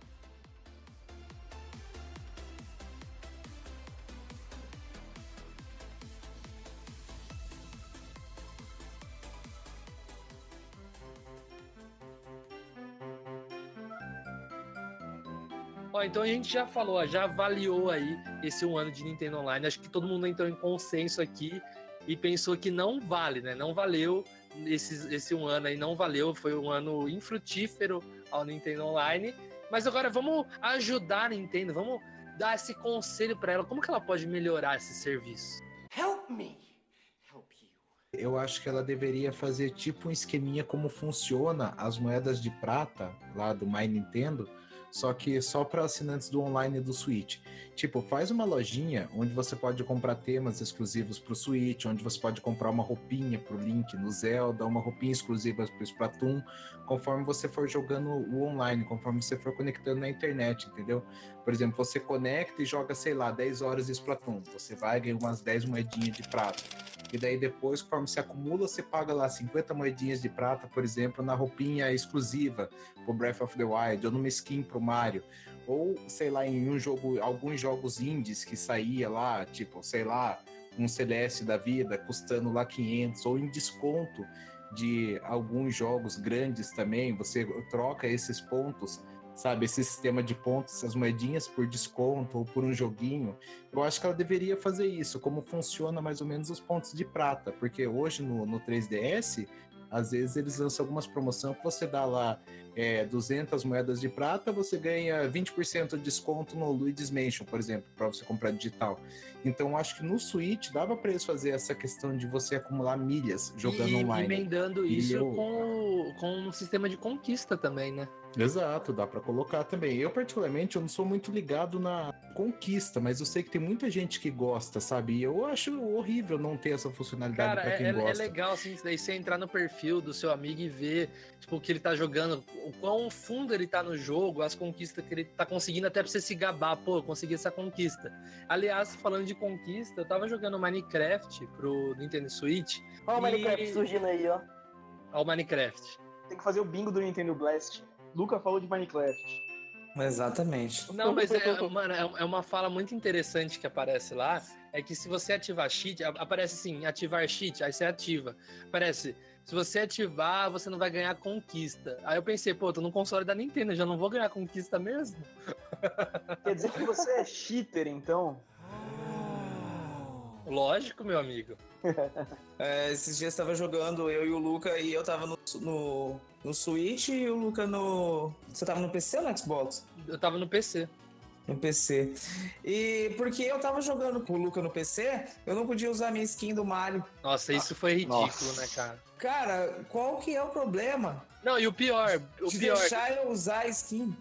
D: Ó, então a gente já falou, já avaliou aí esse um ano de Nintendo Online. Acho que todo mundo entrou em consenso aqui e pensou que não vale, né? Não valeu esse, esse um ano aí, não valeu. Foi um ano infrutífero ao Nintendo Online. Mas agora vamos ajudar a Nintendo, vamos dar esse conselho para ela. Como que ela pode melhorar esse serviço?
A: Help me. Help you.
H: Eu acho que ela deveria fazer tipo um esqueminha como funciona as moedas de prata lá do My Nintendo, só que só para assinantes do online e do Switch. Tipo, faz uma lojinha onde você pode comprar temas exclusivos para o Switch, onde você pode comprar uma roupinha para o Link no Zelda, uma roupinha exclusiva para o Splatoon, conforme você for jogando o online, conforme você for conectando na internet, entendeu? Por exemplo, você conecta e joga, sei lá, 10 horas de Splatoon, você vai ganhar umas 10 moedinhas de prata. E daí depois, conforme se acumula, você paga lá 50 moedinhas de prata, por exemplo, na roupinha exclusiva pro Breath of the Wild, ou numa skin pro Mario. Ou, sei lá, em um jogo, alguns jogos indies que saía lá, tipo, sei lá, um Celeste da vida, custando lá 500, ou em desconto de alguns jogos grandes também, você troca esses pontos sabe, esse sistema de pontos, essas moedinhas por desconto ou por um joguinho. Eu acho que ela deveria fazer isso, como funciona mais ou menos os pontos de prata, porque hoje no, no 3DS, às vezes eles lançam algumas promoções que você dá lá é, 200 moedas de prata, você ganha 20% de desconto no Luigi's Mansion, por exemplo, para você comprar digital. Então, acho que no Switch dava para eles fazer essa questão de você acumular milhas jogando
D: e
H: online.
D: emendando
H: E
D: isso
H: eu-
D: com, com um sistema de conquista também, né?
H: Exato, dá pra colocar também. Eu, particularmente, eu não sou muito ligado na conquista, mas eu sei que tem muita gente que gosta, sabe? E eu acho horrível não ter essa funcionalidade pra
D: é,
H: quem
D: é- é
H: gosta.
D: legal, assim, isso daí você entrar no perfil do seu amigo e ver, tipo, o que ele tá jogando, o quão fundo ele tá no jogo, as conquistas que ele tá conseguindo, até pra você se gabar, pô, eu consegui essa conquista. Aliás, falando de conquista, eu tava jogando Minecraft pro Nintendo Switch.
I: Olha o Minecraft surgindo aí, ó.
D: Ó, o Minecraft.
F: Tem que fazer o bingo do Nintendo Blast. Luca falou de Minecraft.
E: Exatamente.
D: Não, mas é, mano, é é uma fala muito interessante que aparece lá. É que se você ativar cheat, aparece assim, ativar cheat, aí você ativa. Aparece, se você ativar, você não vai ganhar conquista. Aí eu pensei, pô, tô no console da Nintendo, já não vou ganhar conquista mesmo?
F: Quer dizer que você é cheater, então?
D: Lógico, meu amigo.
E: É, esses dias tava jogando eu e o Luca e eu tava no, no, no Switch e o Luca no. Você tava no PC ou no Xbox?
D: Eu tava no PC.
E: No PC. E porque eu tava jogando com o Luca no PC, eu não podia usar minha skin do Mario.
D: Nossa, isso foi ridículo,
F: Nossa.
D: né, cara?
E: Cara, qual que é o problema
D: Não, e o pior, o
E: de
D: pior.
E: deixar eu usar a skin?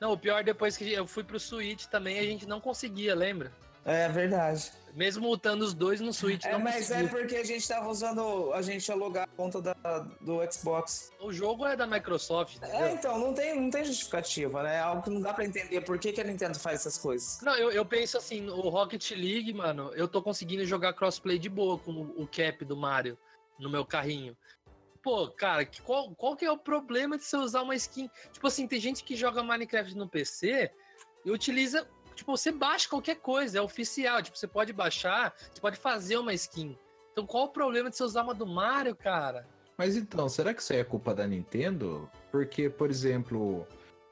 D: Não, o pior depois que eu fui pro Switch também, a gente não conseguia, lembra?
E: É verdade.
D: Mesmo lutando os dois no Switch,
E: É,
D: não
E: mas é porque a gente tava usando. A gente ia logar a conta da, do Xbox.
D: O jogo é da Microsoft, entendeu?
E: É, então, não tem, não tem justificativa, né? É algo que não dá pra entender por que, que a Nintendo faz essas coisas.
D: Não, eu, eu penso assim, o Rocket League, mano, eu tô conseguindo jogar crossplay de boa com o, o cap do Mario no meu carrinho. Pô, cara, que- qual, qual que é o problema de você usar uma skin? Tipo assim, tem gente que joga Minecraft no PC e utiliza. Tipo, você baixa qualquer coisa, é oficial. Tipo, você pode baixar, você pode fazer uma skin. Então qual o problema de você usar uma do Mario, cara?
H: Mas então, será que isso aí é culpa da Nintendo? Porque, por exemplo,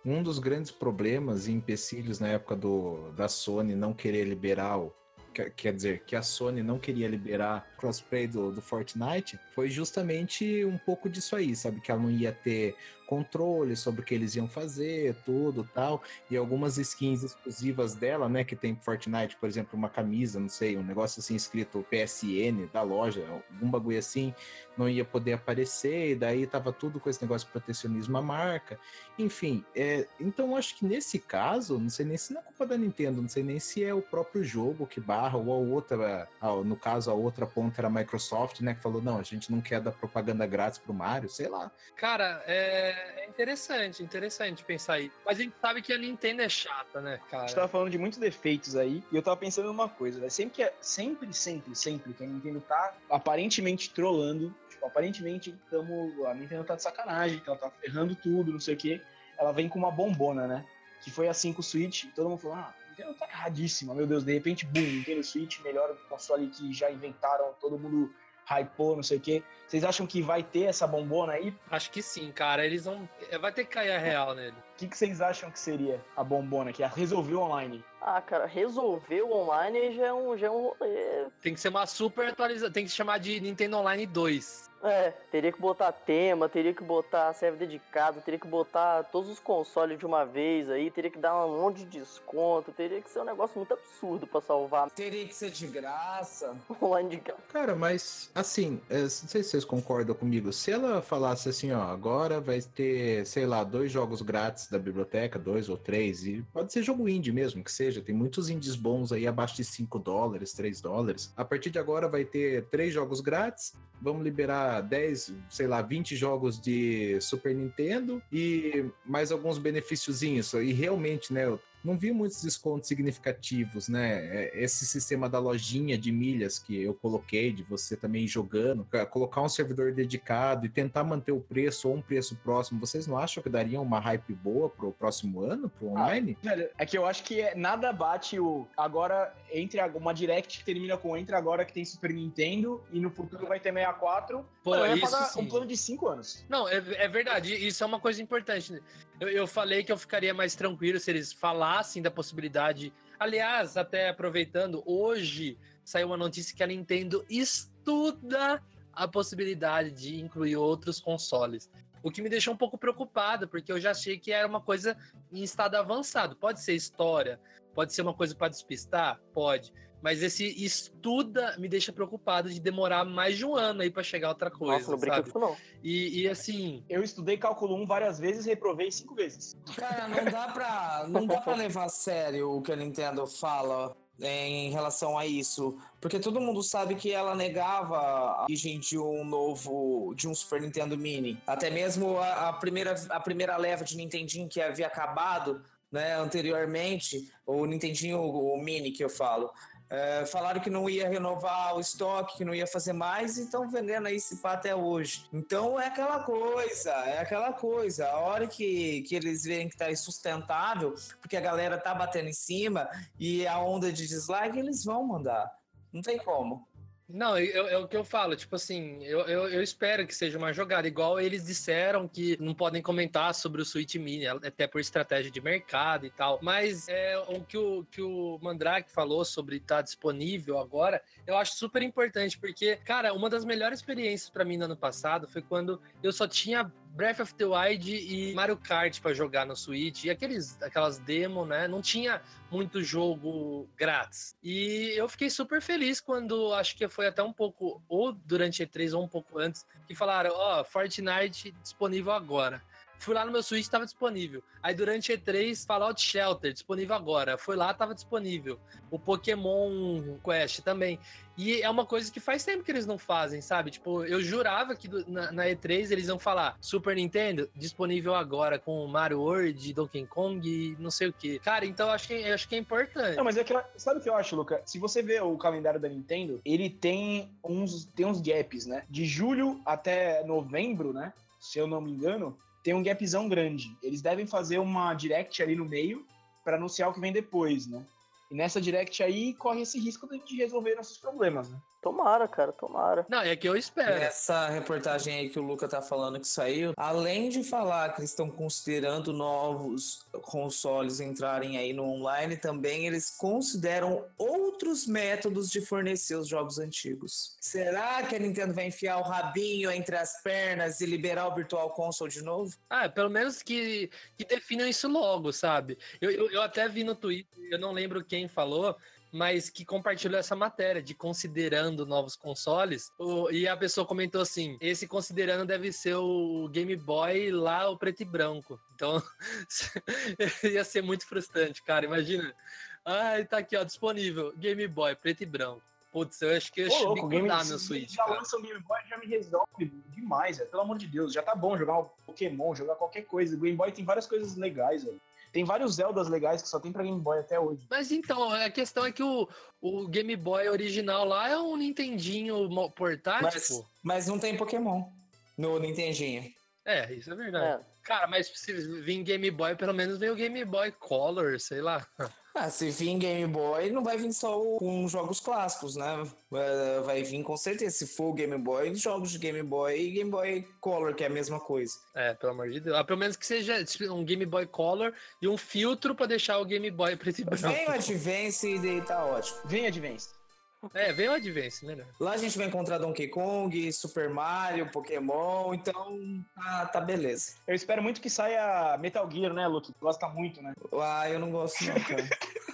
H: um dos grandes problemas e empecilhos na época do, da Sony não querer liberar o. quer- dizer, que a Sony não queria liberar crossplay do, do Fortnite foi justamente um pouco disso aí, sabe? Que ela não ia ter controle, sobre o que eles iam fazer, tudo tal. E algumas skins exclusivas dela, né? Que tem Fortnite, por exemplo, uma camisa, não sei, um negócio assim escrito PSN da loja, algum bagulho assim, não ia poder aparecer, e daí tava tudo com esse negócio de protecionismo à marca. Enfim, é, então acho que nesse caso, não sei nem se não é culpa da Nintendo, não sei nem se é o próprio jogo que barra, ou a outra, no caso, a outra ponta era a Microsoft, né? Que falou, não, a gente não quer dar propaganda grátis pro Mario, sei lá.
D: Cara, é, é interessante, interessante pensar aí. Mas a gente sabe que a Nintendo é chata, né,
F: A gente
D: cara?
F: tava falando de muitos defeitos aí, e eu tava pensando numa coisa, né? Sempre que, é- sempre, sempre, sempre que a Nintendo tá aparentemente trollando, tipo, aparentemente tamo, a Nintendo tá de sacanagem, que ela tá ferrando tudo, não sei o quê, ela vem com uma bombona, né? Que foi assim com o Switch, e todo mundo falou, ah, Nintendo tá erradíssima, meu Deus, de repente, boom, Nintendo Switch, melhor console que já inventaram, todo mundo hypou, não sei o quê. Vocês acham que vai ter essa bombona aí?
D: Acho que sim, cara. Eles vão. é, Vai ter que cair a real nele.
F: O que, que vocês acham que seria a bombona, que resolver o online?
I: Ah, cara, resolver o online já é um, já é um rolê.
D: Tem que ser uma super atualização. Tem que chamar de Nintendo Online 2.
I: É, teria que botar tema, teria que botar serve dedicado, teria que botar todos os consoles de uma vez aí, teria que dar um monte de desconto, teria que ser um negócio muito absurdo pra salvar
E: Teria que ser de graça.
I: online de graça.
H: Cara, mas assim, é, não sei se vocês concordam comigo. Se ela falasse assim, ó, agora vai ter, sei lá, dois jogos grátis da biblioteca, dois ou três, e pode ser jogo indie mesmo, que seja. Tem muitos indies bons aí abaixo de 5 dólares, 3 dólares. A partir de agora vai ter três jogos grátis. Vamos liberar 10, sei lá, 20 jogos de Super Nintendo e mais alguns benefíciozinhos. E realmente, né, não vi muitos descontos significativos, né? É, Esse sistema da lojinha de milhas que eu coloquei, de você também jogando, ca- colocar um servidor dedicado e tentar manter o preço ou um preço próximo, vocês não acham que daria uma hype boa pro próximo ano, pro online?
F: Velho, é que eu acho que é- nada bate o. Agora, entre uma direct que termina com entre agora que tem Super Nintendo e no futuro vai ter 64.
D: Pô,
F: Mano, eu ia
D: isso
F: um plano de 5 anos.
D: Não, é, é verdade. Isso é uma coisa importante. Eu, eu falei que eu ficaria mais tranquilo se eles falassem da possibilidade. Aliás, até aproveitando, hoje saiu uma notícia que a Nintendo estuda a possibilidade de incluir outros consoles. O que me deixou um pouco preocupado, porque eu já achei que era uma coisa em estado avançado. Pode ser história, pode ser uma coisa para despistar? Pode. Mas esse estuda me deixa preocupado de demorar mais de um ano aí para chegar outra coisa.
I: Nossa, não brinca
D: sabe?
I: não.
D: E, e assim,
F: Eu estudei cálculo 1 várias vezes e reprovei cinco vezes.
E: Cara, não dá pra, não dá pra levar a sério o que a Nintendo fala em relação a isso. Porque todo mundo sabe que ela negava a origem de um novo, de um Super Nintendo Mini. Até mesmo a, a primeira, a primeira leva de Nintendinho que havia acabado, né, anteriormente, o Nintendinho, o Mini que eu falo. É, falaram que não ia renovar o estoque, que não ia fazer mais, e estão vendendo aí esse pá até hoje. Então é aquela coisa, é aquela coisa. A hora que, que eles veem que tá insustentável, porque a galera tá batendo em cima e a onda de dislike, eles vão mandar. Não tem como.
D: Não, eu- é o que eu falo, tipo assim, eu, eu, eu espero que seja uma jogada, igual eles disseram que não podem comentar sobre o Switch Mini, até por estratégia de mercado e tal. Mas é, o que o, que o Mandrake falou sobre estar disponível agora, eu acho super importante, porque, cara, uma das melhores experiências pra mim no ano passado foi quando eu só tinha Breath of the Wild e Mario Kart pra jogar no Switch, e aqueles, aquelas demos, né? Não tinha muito jogo grátis. E eu fiquei super feliz quando acho que foi até um pouco, ou durante E3 ou um pouco antes, que falaram: Ó, Fortnite disponível agora. Fui lá no meu Switch, estava disponível. Aí durante E3, Fallout Shelter, disponível agora. Foi lá, estava disponível. O Pokémon Quest também. E é uma coisa que faz tempo que eles não fazem, sabe? Tipo, eu jurava que na, na E3 eles iam falar Super Nintendo disponível agora com Mario World, Donkey Kong e não sei o que. Cara, então acho que, acho que é importante.
F: Não, mas é que, sabe o que eu acho, Luca? Se você vê o calendário da Nintendo, ele tem uns, tem uns gaps, né? De julho até novembro, né? Se eu não me engano, tem um gapzão grande. Eles devem fazer uma direct ali no meio para anunciar o que vem depois, né? E nessa Direct aí corre esse risco de resolver nossos problemas, né?
I: Tomara, cara, tomara.
D: Não, é que eu espero.
E: Essa reportagem aí que o Luca tá falando que saiu, além de falar que eles estão considerando novos consoles entrarem aí no online, também eles consideram outros métodos de fornecer os jogos antigos. Será que a Nintendo vai enfiar o rabinho entre as pernas e liberar o Virtual Console de novo?
D: Ah, pelo menos que, que definam isso logo, sabe? Eu, eu, eu até vi no Twitter, eu não lembro quem falou, mas que compartilhou essa matéria de considerando novos consoles. O- e a pessoa comentou assim: esse considerando deve ser o Game Boy lá, o preto e branco. Então ia ser muito frustrante, cara. Imagina. Ai, tá aqui, ó, disponível. Game Boy, preto e branco. Putz, eu acho que eu
F: Ô, louco, o Game
D: meu Switch,
F: já
D: cara.
F: lançam o Game Boy, já me resolve demais, velho. Pelo amor de Deus, já tá bom jogar um Pokémon, jogar qualquer coisa. O Game Boy tem várias coisas legais, velho. Tem vários Zeldas legais que só tem pra Game Boy até hoje.
D: Mas então, a questão é que o, o Game Boy original lá é um Nintendinho portátil.
E: Mas, mas não tem Pokémon no Nintendinho.
D: É, isso é verdade. Cara, mas se vir Game Boy, pelo menos vem o Game Boy Color, sei lá.
E: Ah, se vir Game Boy, não vai vir só com jogos clássicos, né? Vai- vir com certeza. Se for Game Boy, jogos de Game Boy e Game Boy Color, que é a mesma coisa.
D: É, pelo amor de Deus. Ah, pelo menos que seja um Game Boy Color e um filtro pra deixar o Game Boy preto e branco.
E: Vem o Advance e daí tá ótimo.
F: Vem Advance.
D: É, vem o Advance, melhor.
E: Lá a gente vai encontrar Donkey Kong, Super Mario, Pokémon, então tá, tá beleza.
F: Eu espero muito que saia Metal Gear, né, Luke? Gosta muito, né?
E: Ah, eu não gosto não, cara.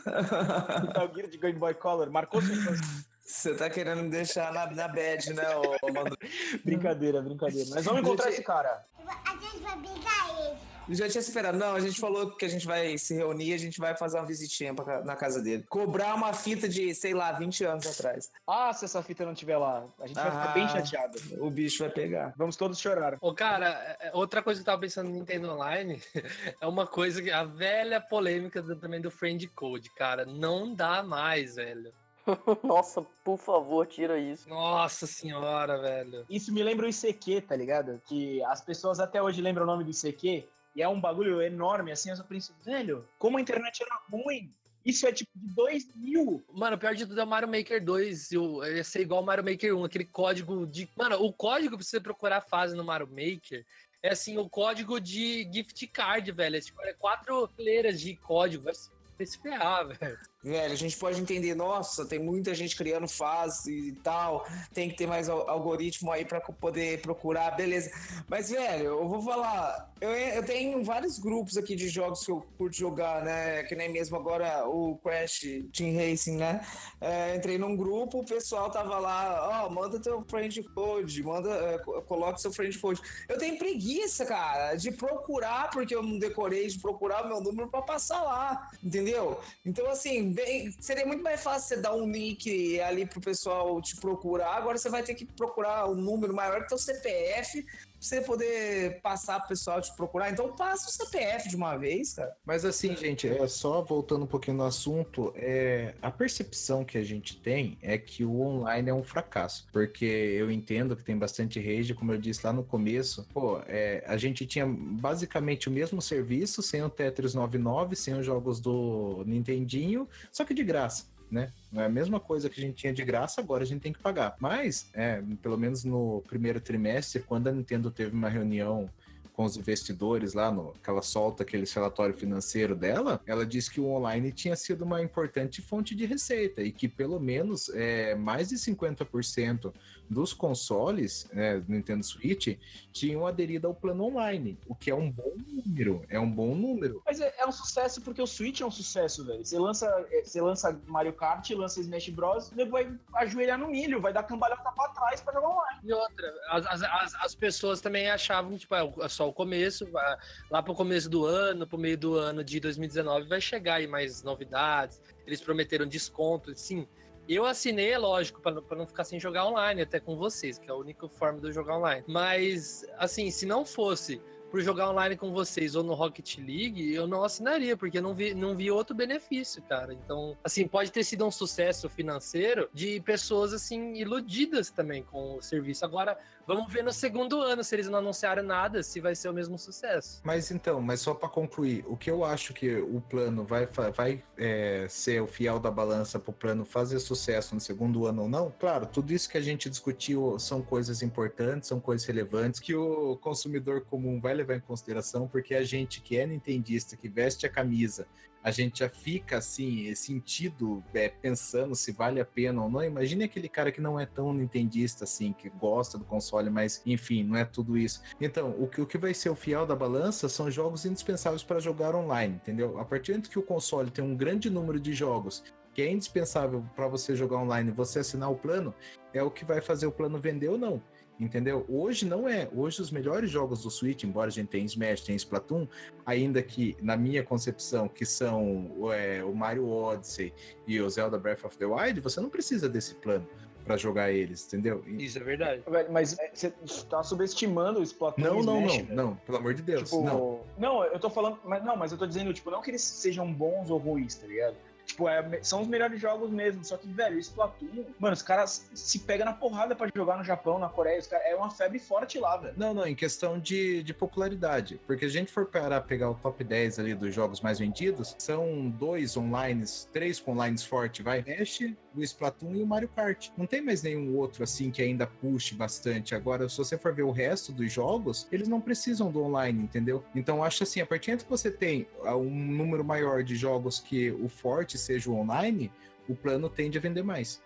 F: Metal Gear de Game Boy Color. Marcou sua infância.
E: Você tá querendo me deixar na, na bad, né, ô, Manu?
F: Brincadeira, brincadeira. Mas vamos encontrar
E: Gente,
F: esse cara.
C: A gente vai brigar ele.
E: Já tinha esperado. Não, a gente falou que a gente vai se reunir, a gente vai fazer uma visitinha pra na casa dele. Cobrar uma fita de, sei lá, 20 anos atrás.
F: Ah, se essa fita não estiver lá, a gente vai ficar
E: Ah.
F: bem chateado.
E: O bicho vai pegar.
F: Vamos todos chorar.
D: Ô, cara, é- é- outra coisa que eu tava pensando no Nintendo Online é uma coisa que a velha polêmica também do Friend Code, cara. Não dá mais, velho.
I: Nossa, por favor, tira isso.
D: Nossa senhora, velho.
F: Isso me lembra o ICQ, tá ligado? Que as pessoas até hoje lembram o nome do ICQ e é um bagulho enorme, assim, eu só penso, velho, como a internet era ruim. Isso é tipo de 2000.
D: Mano, o pior de tudo é o Mario Maker 2. Eu, ia ser igual o Mario Maker 1, aquele código de. Mano, o código pra você procurar a fase no Mario Maker é assim, o código de gift card, velho. É, tipo, é quatro fileiras de código. Vai se ferrar, velho.
E: Velho, a gente pode entender, nossa, tem muita gente criando fase e tal, tem que ter mais al- algoritmo aí co- poder procurar, beleza. Mas, velho, eu vou falar, eu, eu tenho vários grupos aqui de jogos que eu curto jogar, né? Que nem mesmo agora o Crash Team Racing, né? É, entrei num grupo, o pessoal tava lá, ó, manda teu friend code, manda, é, seu friend code. Eu tenho preguiça, cara, de procurar, porque eu não decorei, de procurar o meu número pra passar lá, entendeu? Então, assim, bem- seria muito mais fácil você dar um link ali pro pessoal te procurar. Agora você vai ter que procurar um número maior que teu CPF você poder passar pro pessoal te procurar. Então, passa o CPF de uma vez, cara.
H: Mas assim, gente, é só voltando um pouquinho no assunto, é, a percepção que a gente tem é que o online é um fracasso. Porque eu entendo que tem bastante rage, como eu disse lá no começo. Pô, é, a gente tinha basicamente o mesmo serviço, sem o Tetris 99, sem os jogos do Nintendinho, só que de graça. Né? Não é a mesma coisa que a gente tinha de graça, agora a gente tem que pagar. Mas, é, pelo menos no primeiro trimestre, quando a Nintendo teve uma reunião com os investidores lá, no, que ela solta aquele relatório financeiro dela, ela disse que o online tinha sido uma importante fonte de receita e que pelo menos é, mais de 50% dos consoles né, do Nintendo Switch tinham aderido ao plano online, o que é um bom número, é um bom número.
F: Mas é, é um sucesso porque o Switch é um sucesso, velho. Você lança, é, você lança Mario Kart, lança Smash Bros, nego vai ajoelhar no milho, vai dar cambalhota pra trás pra jogar online.
D: E outra, as, as, as, as pessoas também achavam, tipo, é é só o começo, vai- lá pro começo do ano, pro meio do ano de 2019, vai chegar aí mais novidades. Eles prometeram desconto, sim. Eu assinei, é lógico, pra não, não ficar sem jogar online, até com vocês, que é a única forma de eu jogar online. Mas, assim, se não fosse por jogar online com vocês ou no Rocket League, eu não assinaria, porque eu não vi, não vi outro benefício, cara. Então, assim, pode ter sido um sucesso financeiro de pessoas, assim, iludidas também com o serviço. Agora, vamos ver no segundo ano, se eles não anunciaram nada, se vai ser o mesmo sucesso.
H: Mas então, mas só para concluir, o que eu acho que o plano vai, vai é, ser o fiel da balança para o plano fazer sucesso no segundo ano ou não? Claro, tudo isso que a gente discutiu são coisas importantes, são coisas relevantes que o consumidor comum vai levar em consideração, porque a gente que é nintendista, que veste a camisa, a gente já fica assim, sentido, é, pensando se vale a pena ou não. Imagine aquele cara que não é tão nintendista assim, que gosta do console, mas enfim, não é tudo isso. Então, o que, o que vai ser o fiel da balança são jogos indispensáveis para jogar online, entendeu? A partir do que o console tem um grande número de jogos que é indispensável para você jogar online, você assinar o plano, é o que vai fazer o plano vender ou não. Entendeu? Hoje não é. Hoje os melhores jogos do Switch, embora a gente tenha Smash, tenha Splatoon, ainda que, na minha concepção, que são é, o Mario Odyssey e o Zelda Breath of the Wild, você não precisa desse plano para jogar eles, entendeu?
D: Isso é verdade.
F: Mas você tá subestimando o Splatoon
H: Não, não,
F: Smash,
H: não, não, pelo amor de Deus,
F: tipo,
H: não.
F: Não, eu tô falando, mas não, mas eu tô dizendo, tipo, não que eles sejam bons ou ruins, tá ligado? Tipo, é, são os melhores jogos mesmo. Só que, velho, Splatoon, mano, os caras se pegam na porrada para jogar no Japão, na Coreia. Os é uma febre forte lá, velho.
H: Não, não, em questão de, de popularidade. Porque a gente for parar pegar o top 10 ali dos jogos mais vendidos, são dois online, três com online forte, vai. Ash, o Splatoon e o Mario Kart. Não tem mais nenhum outro assim que ainda puxe bastante. Agora, se você for ver o resto dos jogos, eles não precisam do online, entendeu? Então, acho assim, a partir do que você tem um número maior de jogos que o seja o online, o plano tende a vender mais.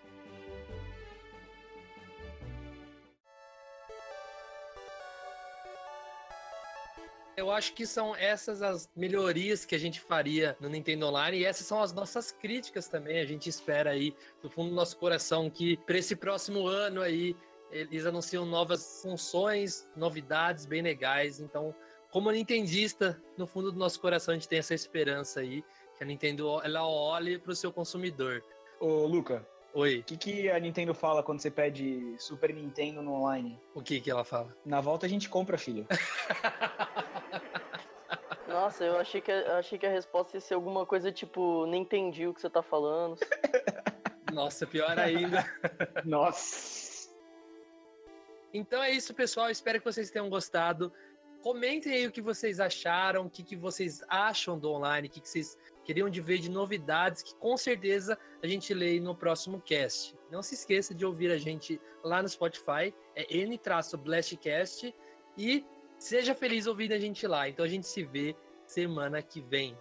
D: Eu acho que são essas as melhorias que a gente faria no Nintendo Online e essas são as nossas críticas também. A gente espera aí, do fundo do nosso coração, que para esse próximo ano aí eles anunciam novas funções, novidades bem legais. Então, como nintendista, no fundo do nosso coração a gente tem essa esperança aí que a Nintendo ela olhe para o seu consumidor.
F: Ô, Luca.
D: Oi.
F: O que, que a Nintendo fala quando você pede Super Nintendo no online?
D: O que que ela fala?
F: Na volta a gente compra, filho.
I: Nossa, eu achei que, eu achei que a resposta ia ser alguma coisa tipo, nem entendi o que você tá falando.
D: Nossa, pior ainda.
F: Nossa.
D: Então é isso, pessoal. Espero que vocês tenham gostado. Comentem aí o que vocês acharam, o que, que vocês acham do online, o que, que vocês queriam de ver de novidades, que com certeza a gente lê no próximo cast. Não se esqueça de ouvir a gente lá no Spotify, é N-Blastcast, e seja feliz ouvindo a gente lá. Então a gente se vê semana que vem.